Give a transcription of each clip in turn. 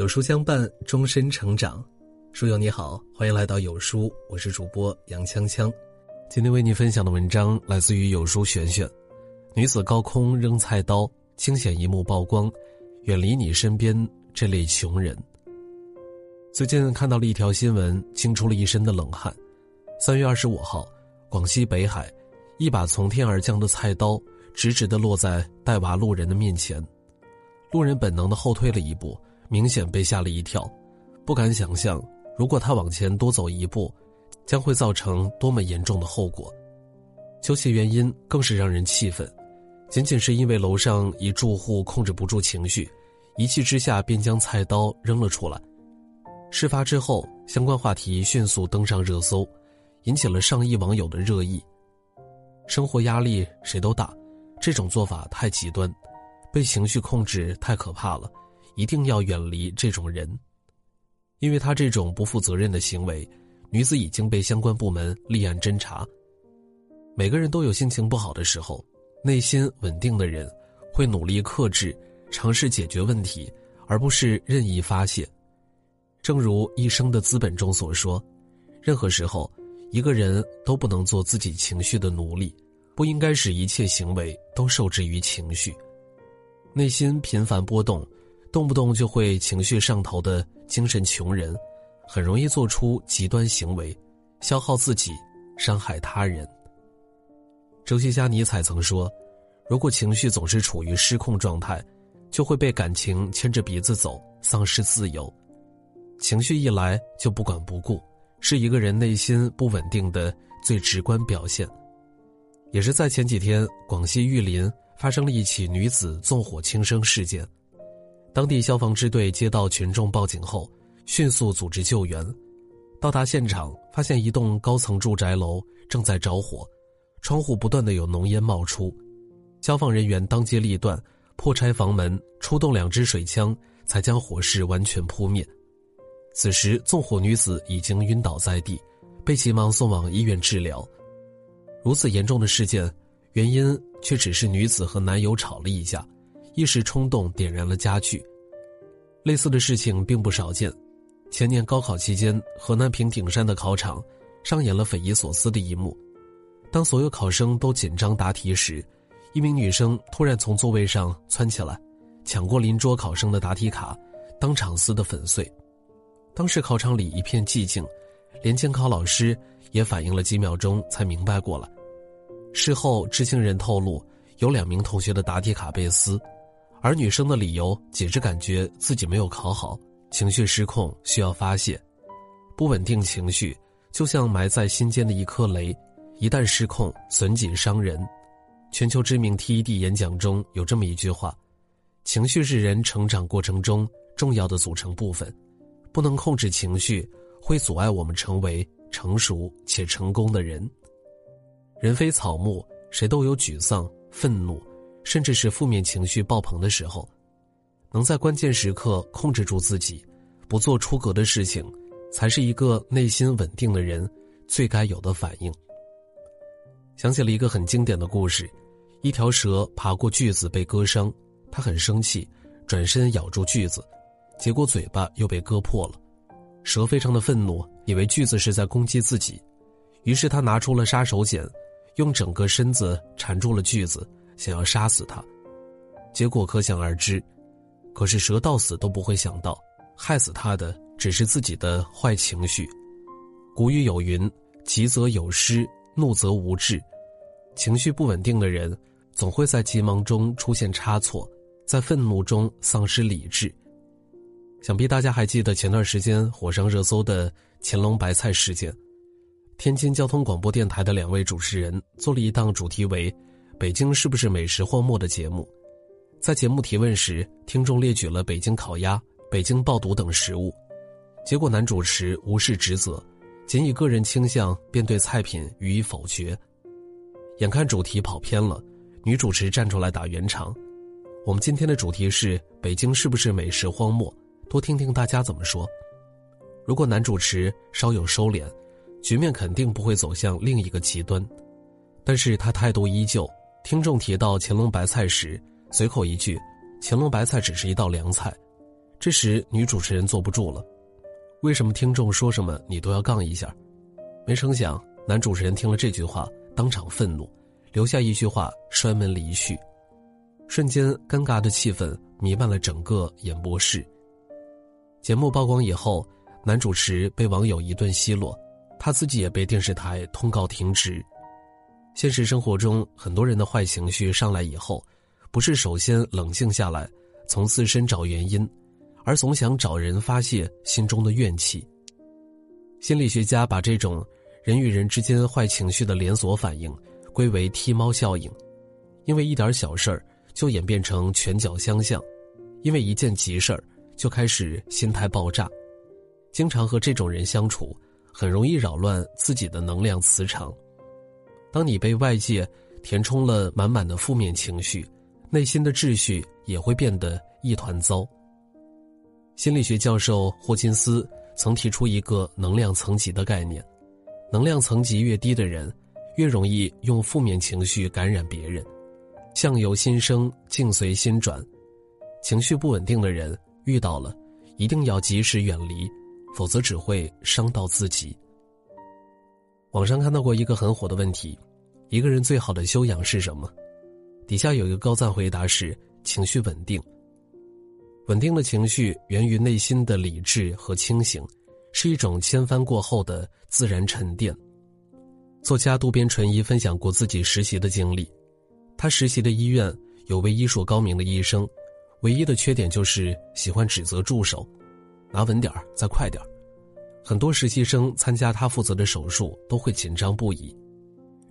有书相伴，终身成长。书友你好，欢迎来到有书，我是主播杨锵锵。今天为你分享的文章来自于有书璇璇。女子高空扔菜刀，惊险一幕曝光，远离你身边这类穷人。最近看到了一条新闻，惊出了一身的冷汗。三月二十五号，广西北海，一把从天而降的菜刀直直的落在带娃路人的面前，路人本能的后退了一步。明显被吓了一跳，不敢想象，如果他往前多走一步，将会造成多么严重的后果。究其原因，更是让人气愤，仅仅是因为楼上一住户控制不住情绪，一气之下便将菜刀扔了出来。事发之后，相关话题迅速登上热搜，引起了上亿网友的热议。生活压力谁都大，这种做法太极端，被情绪控制太可怕了。一定要远离这种人，因为他这种不负责任的行为，女子已经被相关部门立案侦查。每个人都有心情不好的时候，内心稳定的人会努力克制，尝试解决问题，而不是任意发泄。正如《一生的资本》中所说，任何时候，一个人都不能做自己情绪的奴隶，不应该使一切行为都受制于情绪，内心频繁波动。动不动就会情绪上头的精神穷人，很容易做出极端行为，消耗自己，伤害他人。哲学家尼采曾说：“如果情绪总是处于失控状态，就会被感情牵着鼻子走，丧失自由。情绪一来就不管不顾，是一个人内心不稳定的最直观表现。”也是在前几天，广西玉林发生了一起女子纵火轻生事件。当地消防支队接到群众报警后，迅速组织救援。到达现场，发现一栋高层住宅楼正在着火，窗户不断的有浓烟冒出。消防人员当机立断，破拆房门，出动两支水枪，才将火势完全扑灭。此时，纵火女子已经晕倒在地，被急忙送往医院治疗。如此严重的事件，原因却只是女子和男友吵了一架。一时冲动点燃了家具，类似的事情并不少见。前年高考期间，河南平顶山的考场上演了匪夷所思的一幕：当所有考生都紧张答题时，一名女生突然从座位上窜起来，抢过邻桌考生的答题卡，当场撕得粉碎。当时考场里一片寂静，连监考老师也反应了几秒钟才明白过来。事后，知情人透露，有两名同学的答题卡被撕。而女生的理由，只是感觉自己没有考好，情绪失控，需要发泄。不稳定情绪就像埋在心间的一颗雷，一旦失控，损己伤人。全球知名 TED 演讲中有这么一句话：“情绪是人成长过程中重要的组成部分，不能控制情绪，会阻碍我们成为成熟且成功的人。”人非草木，谁都有沮丧、愤怒。甚至是负面情绪爆棚的时候，能在关键时刻控制住自己，不做出格的事情，才是一个内心稳定的人最该有的反应。想起了一个很经典的故事：一条蛇爬过锯子被割伤，它很生气，转身咬住锯子，结果嘴巴又被割破了。蛇非常的愤怒，以为锯子是在攻击自己，于是他拿出了杀手锏，用整个身子缠住了锯子。想要杀死他，结果可想而知。可是蛇到死都不会想到，害死他的只是自己的坏情绪。古语有云：“急则有失，怒则无志。”情绪不稳定的人，总会在急忙中出现差错，在愤怒中丧失理智。想必大家还记得前段时间火上热搜的乾隆白菜事件。天津交通广播电台的两位主持人做了一档主题为。北京是不是美食荒漠的节目？在节目提问时，听众列举了北京烤鸭、北京爆肚等食物，结果男主持无视职责，仅以个人倾向便对菜品予以否决。眼看主题跑偏了，女主持站出来打圆场。我们今天的主题是北京是不是美食荒漠？多听听大家怎么说。如果男主持稍有收敛，局面肯定不会走向另一个极端，但是他态度依旧。听众提到乾隆白菜时，随口一句：“乾隆白菜只是一道凉菜。”这时，女主持人坐不住了：“为什么听众说什么你都要杠一下？”没成想，男主持人听了这句话，当场愤怒，留下一句话，摔门离去。瞬间，尴尬的气氛弥漫了整个演播室。节目曝光以后，男主持被网友一顿奚落，他自己也被电视台通告停职。现实生活中，很多人的坏情绪上来以后，不是首先冷静下来，从自身找原因，而总想找人发泄心中的怨气。心理学家把这种。人与人之间坏情绪的连锁反应，归为踢猫效应，因为一点小事儿就演变成拳脚相向，因为一件急事儿就开始心态爆炸。经常和这种人相处，很容易扰乱自己的能量磁场。当你被外界填充了满满的负面情绪，内心的秩序也会变得一团糟。心理学教授霍金斯曾提出一个能量层级的概念。能量层级越低的人，越容易用负面情绪感染别人。相由心生，境随心转。情绪不稳定的人遇到了，一定要及时远离，否则只会伤到自己。网上看到过一个很火的问题：一个人最好的修养是什么？底下有一个高赞回答是：情绪稳定。稳定的情绪源于内心的理智和清醒。是一种千帆过后的自然沉淀。作家渡边淳一分享过自己实习的经历，他实习的医院有位医术高明的医生，唯一的缺点就是喜欢指责助手：“拿稳点儿，再快点儿。”很多实习生参加他负责的手术都会紧张不已，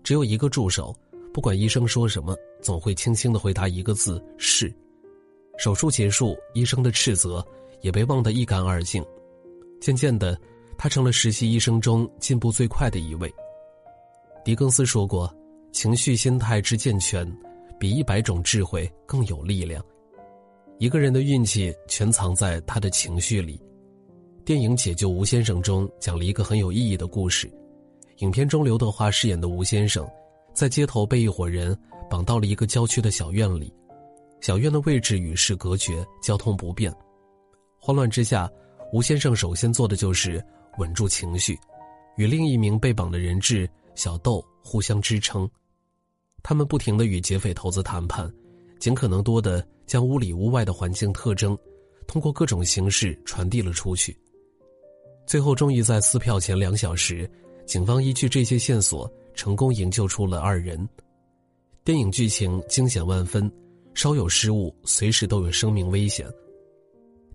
只有一个助手，不管医生说什么，总会轻轻的回答一个字：“是。”手术结束，医生的斥责也被忘得一干二净。渐渐的，他成了实习医生中进步最快的一位。狄更斯说过：“情绪心态之健全，比一百种智慧更有力量。”一个人的运气全藏在他的情绪里。电影《解救吴先生》中讲了一个很有意义的故事。影片中刘德华饰演的吴先生，在街头被一伙人绑到了一个郊区的小院里，小院的位置与世隔绝，交通不便。慌乱之下。吴先生首先做的就是稳住情绪，与另一名被绑的人质小豆互相支撑。他们不停的与劫匪头子谈判，尽可能多的将屋里屋外的环境特征，通过各种形式传递了出去。最后，终于在撕票前两小时，警方依据这些线索，成功营救出了二人。电影剧情惊险万分，稍有失误，随时都有生命危险。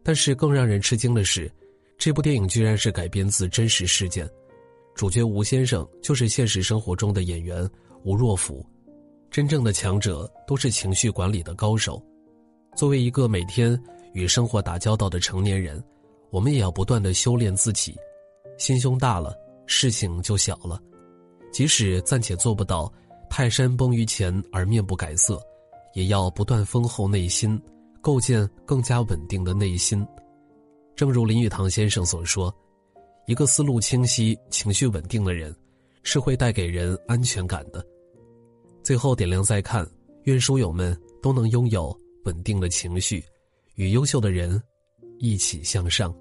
但是更让人吃惊的是，这部电影居然是改编自真实事件，主角吴先生就是现实生活中的演员吴若甫。真正的强者都是情绪管理的高手。作为一个每天与生活打交道的成年人，我们也要不断的修炼自己。心胸大了，事情就小了。即使暂且做不到泰山崩于前而面不改色，也要不断丰厚内心。构建更加稳定的内心，正如林语堂先生所说：“一个思路清晰、情绪稳定的人，是会带给人安全感的。”最后点亮再看，愿书友们都能拥有稳定的情绪，与优秀的人一起向上。